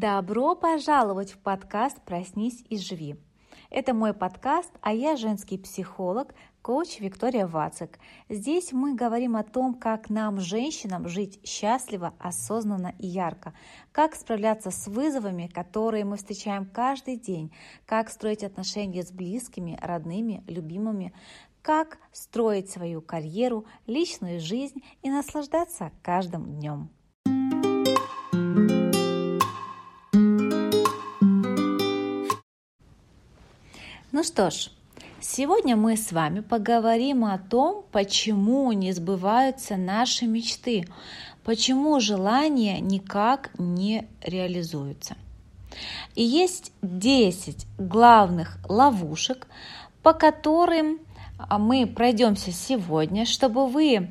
Добро пожаловать в подкаст «Проснись и живи». Это мой подкаст, а я женский психолог, коуч Виктория Вацик. Здесь мы говорим о том, как нам, женщинам, жить счастливо, осознанно и ярко, как справляться с вызовами, которые мы встречаем каждый день, как строить отношения с близкими, родными, любимыми, как строить свою карьеру, личную жизнь и наслаждаться каждым днем. Ну что ж, сегодня мы с вами поговорим о том, почему не сбываются наши мечты, почему желания никак не реализуются. И есть 10 главных ловушек, по которым а, мы пройдемся сегодня, чтобы вы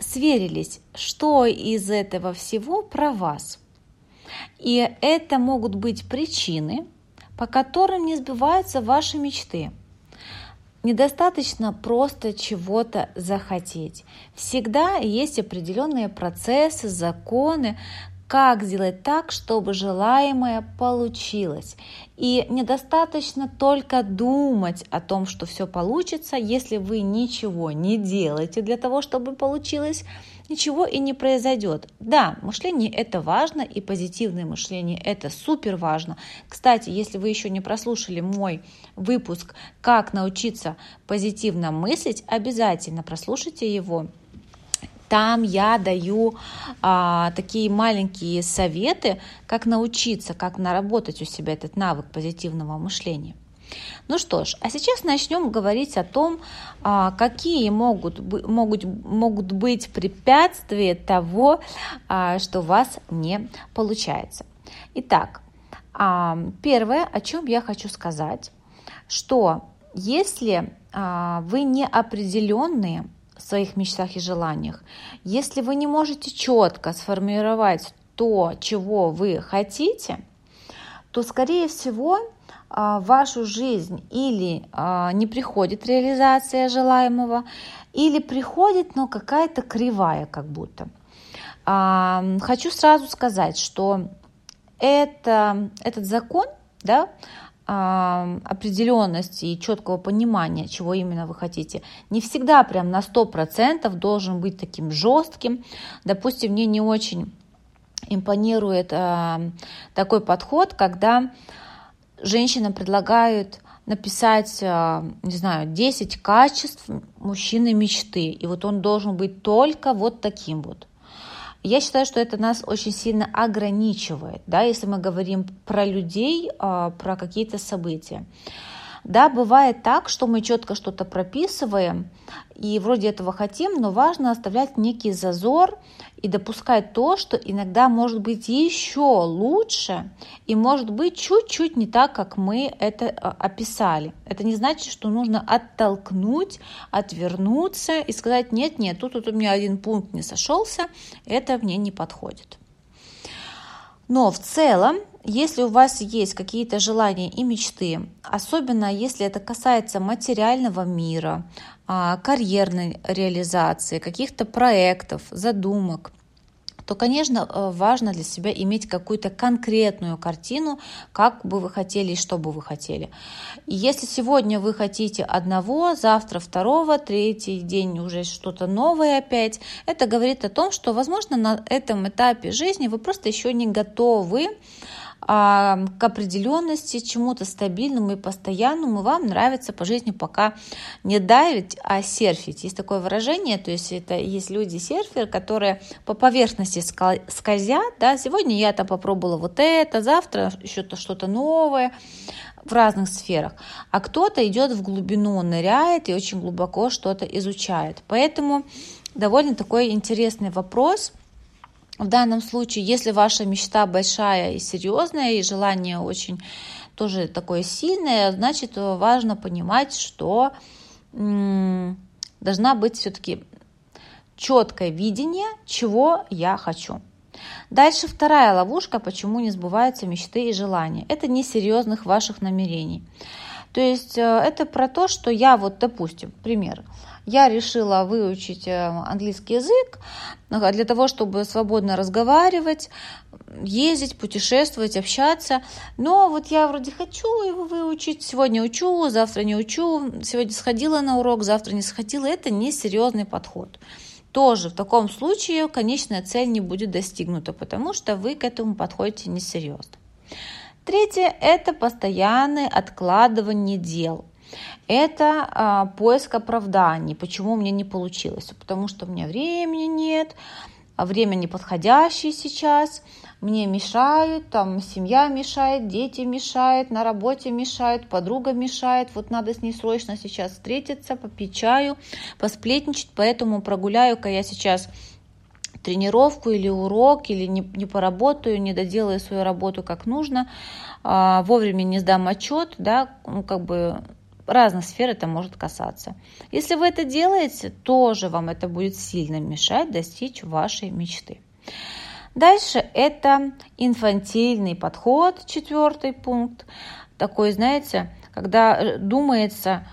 сверились, что из этого всего про вас. И это могут быть причины, по которым не сбываются ваши мечты. Недостаточно просто чего-то захотеть. Всегда есть определенные процессы, законы, как сделать так, чтобы желаемое получилось. И недостаточно только думать о том, что все получится, если вы ничего не делаете для того, чтобы получилось, ничего и не произойдет. Да, мышление это важно, и позитивное мышление это супер важно. Кстати, если вы еще не прослушали мой выпуск «Как научиться позитивно мыслить», обязательно прослушайте его. Там я даю а, такие маленькие советы, как научиться, как наработать у себя этот навык позитивного мышления. Ну что ж, а сейчас начнем говорить о том, а, какие могут, могут, могут быть препятствия того, а, что у вас не получается. Итак, а, первое, о чем я хочу сказать, что если вы неопределенные в своих мечтах и желаниях, если вы не можете четко сформировать то, чего вы хотите, то, скорее всего, в вашу жизнь или а, не приходит реализация желаемого, или приходит, но какая-то кривая как будто. А, хочу сразу сказать, что это, этот закон, да, определенности и четкого понимания, чего именно вы хотите, не всегда прям на 100% должен быть таким жестким. Допустим, мне не очень импонирует такой подход, когда женщинам предлагают написать, э, не знаю, 10 качеств мужчины мечты, и вот он должен быть только вот таким вот. Я считаю, что это нас очень сильно ограничивает, да, если мы говорим про людей, э, про какие-то события. Да, бывает так, что мы четко что-то прописываем и вроде этого хотим, но важно оставлять некий зазор и допускать то, что иногда может быть еще лучше и может быть чуть-чуть не так, как мы это а, описали. Это не значит, что нужно оттолкнуть, отвернуться и сказать, нет, нет, тут, тут у меня один пункт не сошелся, это мне не подходит. Но в целом если у вас есть какие-то желания и мечты, особенно если это касается материального мира, а, карьерной реализации, каких-то проектов, задумок, то, конечно, э, важно для себя иметь какую-то конкретную картину, как бы вы хотели и что бы вы хотели. И если сегодня вы хотите одного, завтра второго, третий день уже что-то новое опять, это говорит о том, что, возможно, на этом этапе жизни вы просто еще не готовы к определенности, чему-то стабильному и постоянному, вам нравится по жизни пока не давить, а серфить. Есть такое выражение, то есть это есть люди-серферы, которые по поверхности скользят, да, сегодня я там попробовала вот это, завтра еще что-то новое, в разных сферах, а кто-то идет в глубину, ныряет и очень глубоко что-то изучает. Поэтому довольно такой интересный вопрос – в данном случае, если ваша мечта большая и серьезная, и желание очень тоже такое сильное, значит, важно понимать, что должна быть все-таки четкое видение, чего я хочу. Дальше вторая ловушка, почему не сбываются мечты и желания. Это несерьезных ваших намерений. То есть э, это про то, что я вот, допустим, пример, я решила выучить э, английский язык э, для того, чтобы свободно разговаривать, ездить, путешествовать, общаться. Но вот я вроде хочу его выучить, сегодня учу, завтра не учу, сегодня сходила на урок, завтра не сходила. Это не серьезный подход тоже в таком случае конечная цель не будет достигнута, потому что вы к этому подходите несерьезно. Третье – это постоянное откладывание дел. Это а, поиск оправданий, почему у меня не получилось, потому что у меня времени нет, а время неподходящее сейчас, мне мешают, там семья мешает, дети мешают, на работе мешают, подруга мешает, вот надо с ней срочно сейчас встретиться, попить чаю, посплетничать, поэтому прогуляю-ка я сейчас тренировку или урок, или не, не поработаю, не доделаю свою работу как нужно, а, вовремя не сдам отчет, да, ну, как бы разных сфер это может касаться. Если вы это делаете, тоже вам это будет сильно мешать достичь вашей мечты. Дальше это инфантильный подход, четвертый пункт. Такой, знаете, когда э, думается,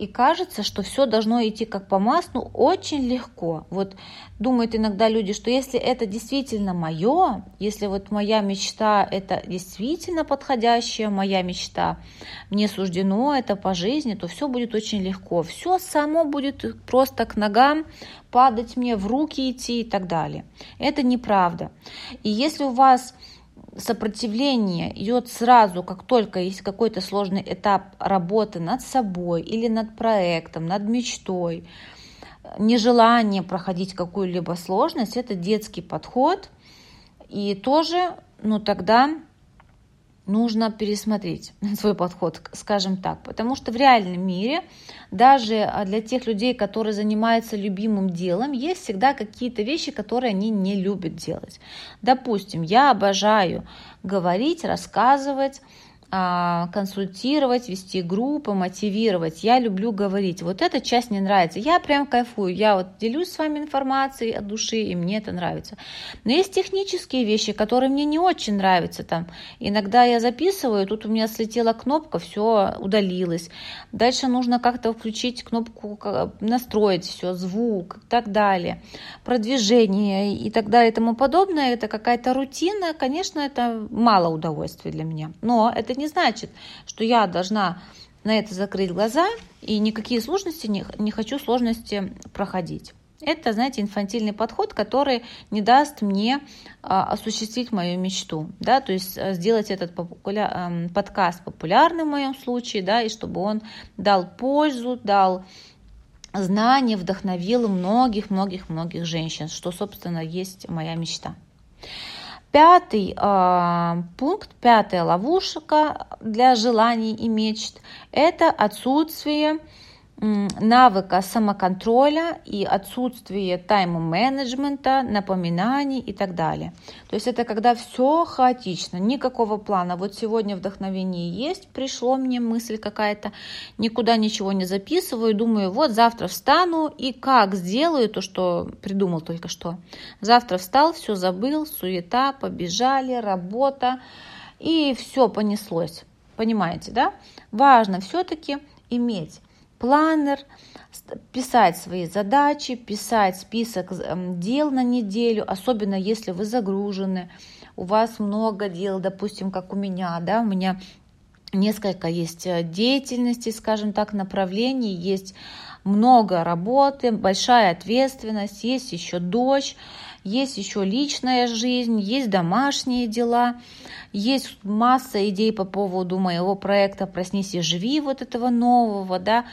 и кажется, что все должно идти как по маслу очень легко. Вот думают иногда люди, что если это действительно мое, если вот моя мечта это действительно подходящая моя мечта, мне суждено это по жизни, то все будет очень легко. Все само будет просто к ногам падать мне в руки идти и так далее. Это неправда. И если у вас сопротивление идет сразу, как только есть какой-то сложный этап работы над собой или над проектом, над мечтой, нежелание проходить какую-либо сложность, это детский подход. И тоже, ну тогда нужно пересмотреть свой подход, скажем так, потому что в реальном мире даже а, для тех людей, которые занимаются любимым делом, есть всегда какие-то вещи, которые они не любят делать. Допустим, я обожаю говорить, рассказывать, консультировать, вести группы, мотивировать. Я люблю говорить. Вот эта часть мне нравится. Я прям кайфую. Я вот делюсь с вами информацией от души, и мне это нравится. Но есть технические вещи, которые мне не очень нравятся. Там иногда я записываю, тут у меня слетела кнопка, все удалилось. Дальше нужно как-то включить кнопку, настроить все, звук и так далее. Продвижение и так далее и тому подобное. Это какая-то рутина. Конечно, это мало удовольствия для меня. Но это не значит, что я должна на это закрыть глаза и никакие сложности не, не хочу сложности проходить. Это, знаете, инфантильный подход, который не даст мне а, осуществить мою мечту, да, то есть а, сделать этот популя... а, подкаст популярным в моем случае, да, и чтобы он дал пользу, дал знания, вдохновил многих-многих-многих женщин, что, собственно, есть моя мечта. Пятый э, пункт, пятая ловушка для желаний и мечт – это отсутствие навыка самоконтроля и отсутствие тайм-менеджмента, напоминаний и так далее. То есть это когда все хаотично, никакого плана. Вот сегодня вдохновение есть, пришло мне мысль какая-то, никуда ничего не записываю, думаю, вот завтра встану и как сделаю то, что придумал только что. Завтра встал, все забыл, суета, побежали, работа и все понеслось. Понимаете, да? Важно все-таки иметь планер, писать свои задачи, писать список эм, дел на неделю, особенно если вы загружены, у вас много дел, допустим, как у меня, да, у меня несколько есть э, деятельности, скажем так, направлений, есть много работы, большая ответственность, есть еще дочь, есть еще личная жизнь, есть домашние дела, есть масса идей по поводу моего проекта «Проснись и живи» вот этого нового, да,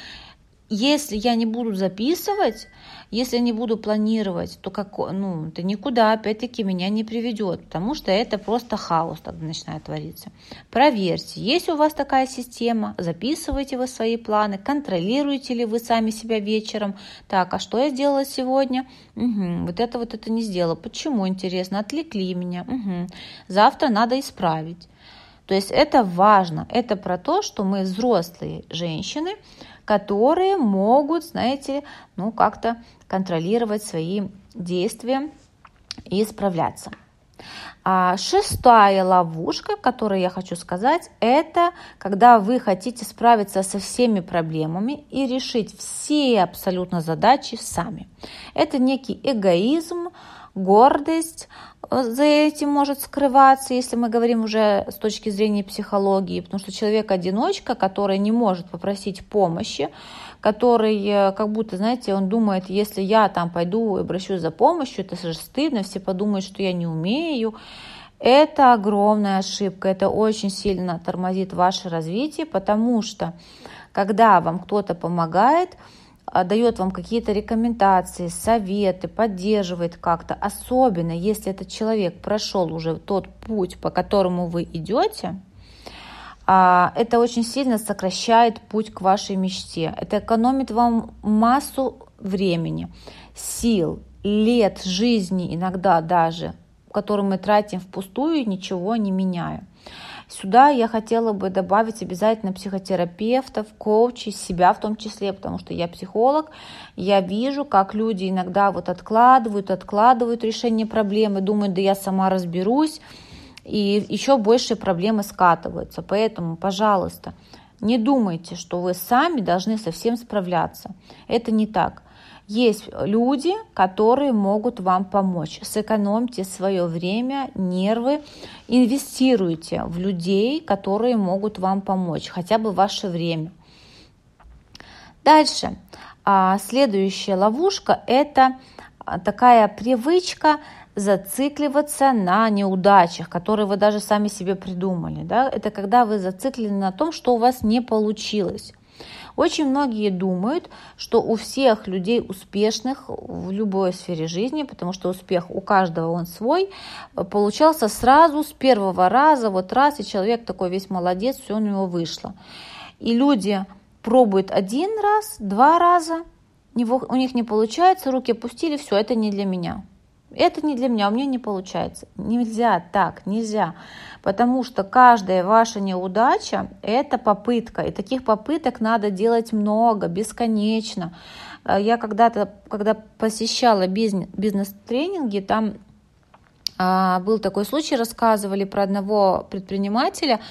если я не буду записывать, если не буду планировать, то как, ну, это никуда опять-таки меня не приведет, потому что это просто хаос тогда начинает твориться. Проверьте, есть у вас такая система, записывайте вы свои планы, контролируете ли вы сами себя вечером. Так, а что я сделала сегодня? Угу, вот это вот это не сделала. Почему, интересно, отвлекли меня? Угу. Завтра надо исправить. То есть это важно, это про то, что мы взрослые женщины, которые могут, знаете, ну как-то контролировать свои действия и справляться. А шестая ловушка, которую я хочу сказать, это когда вы хотите справиться со всеми проблемами и решить все абсолютно задачи сами. Это некий эгоизм, гордость э, за этим может скрываться, если мы говорим уже с точки зрения психологии, потому что человек-одиночка, который не может попросить помощи, который э, как будто, знаете, он думает, если я там пойду и обращусь за помощью, это же стыдно, все подумают, что я не умею. Это огромная ошибка, это очень сильно тормозит ваше развитие, потому что когда вам кто-то помогает, дает вам какие-то рекомендации, советы, поддерживает как-то, особенно если этот человек прошел уже тот путь, по которому вы идете, а, это очень сильно сокращает путь к вашей мечте. Это экономит вам массу времени, сил, лет жизни иногда даже, которые мы тратим впустую, ничего не меняя. Сюда я хотела бы добавить обязательно психотерапевтов, коучей, себя в том числе, потому что я психолог, я вижу, как люди иногда вот откладывают, откладывают решение проблемы, думают, да я сама разберусь, и еще больше проблемы скатываются. Поэтому, пожалуйста, не думайте, что вы сами должны со всем справляться. Это не так. Есть люди, которые могут вам помочь. Сэкономьте свое время, нервы, инвестируйте в людей, которые могут вам помочь, хотя бы ваше время. Дальше. А, следующая ловушка – это такая привычка зацикливаться на неудачах, которые вы даже сами себе придумали. Да? Это когда вы зациклены на том, что у вас не получилось. Очень многие думают, что у всех людей успешных в любой сфере жизни, потому что успех у каждого он свой, получался сразу с первого раза, вот раз, и человек такой весь молодец, все у него вышло. И люди пробуют один раз, два раза, у них не получается, руки опустили, все, это не для меня. Это не для меня, у меня не получается. Нельзя так, нельзя. Потому что каждая ваша неудача – это попытка. И таких попыток надо делать много, бесконечно. Э, я когда-то, когда посещала бизнес, бизнес-тренинги, там а, был такой случай, рассказывали про одного предпринимателя,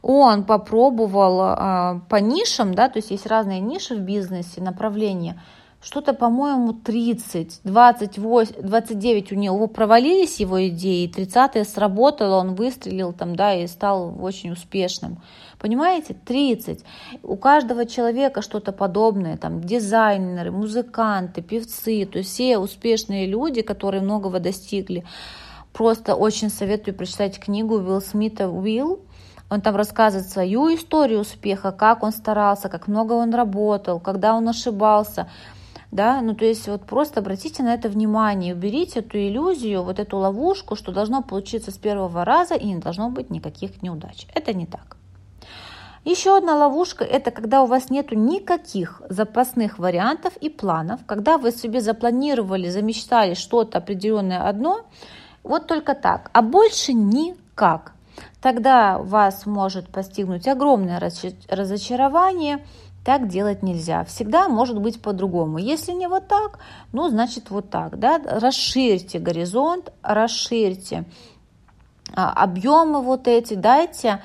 он попробовал а, по нишам, да, то есть есть разные ниши в бизнесе, направления – что-то, по-моему, 30, 28, 29 у него провалились его идеи, 30 сработало, он выстрелил там, да, и стал очень успешным. Понимаете, 30. У каждого человека что-то подобное, там, дизайнеры, музыканты, певцы, то есть все успешные люди, которые многого достигли. Просто очень советую прочитать книгу Уилл Смита «Уилл», он там рассказывает свою историю успеха, как он старался, как много он работал, когда он ошибался да, ну то есть вот просто обратите на это внимание, уберите эту иллюзию, вот эту ловушку, что должно получиться с первого раза и не должно быть никаких неудач. Это не так. Еще одна ловушка – это когда у вас нет никаких запасных вариантов и планов, когда вы себе запланировали, замечтали что-то определенное одно, вот только так, а больше никак. Тогда вас может постигнуть огромное разочарование – так делать нельзя. Всегда может быть по-другому. Если не вот так, ну, значит, вот так. Да? Расширьте горизонт, расширьте а, объемы вот эти, дайте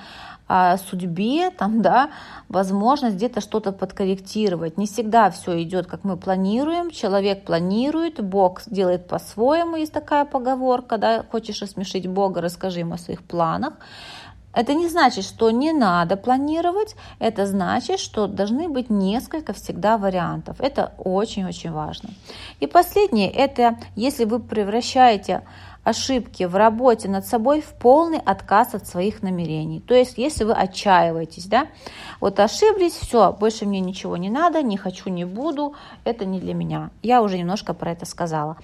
а, судьбе, там, да, возможность где-то что-то подкорректировать. Не всегда все идет, как мы планируем. Человек планирует, Бог делает по-своему. Есть такая поговорка, да, хочешь рассмешить Бога, расскажи ему о своих планах. Это не значит, что не надо планировать, это значит, что должны быть несколько всегда вариантов. Это очень-очень важно. И последнее, это если вы превращаете ошибки в работе над собой в полный отказ от своих намерений. То есть, если вы отчаиваетесь, да, вот ошиблись, все, больше мне ничего не надо, не хочу, не буду, это не для меня. Я уже немножко про это сказала.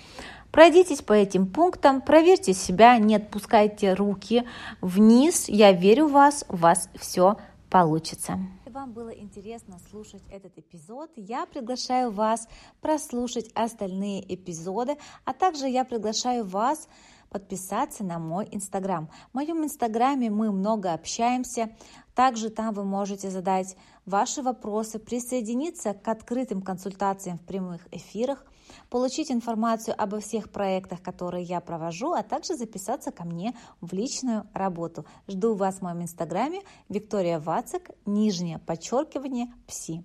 Пройдитесь по этим пунктам, проверьте себя, не отпускайте руки вниз. Я верю в вас, у вас все получится. Если вам было интересно слушать этот эпизод, я приглашаю вас прослушать остальные эпизоды, а также я приглашаю вас подписаться на мой инстаграм. В моем инстаграме мы много общаемся, Также там вы можете задать ваши вопросы, присоединиться к открытым консультациям в прямых эфирах, получить информацию обо всех проектах, которые я провожу, а также записаться ко мне в личную работу. Жду вас в моем инстаграме Виктория Вацик, нижнее подчеркивание, пси.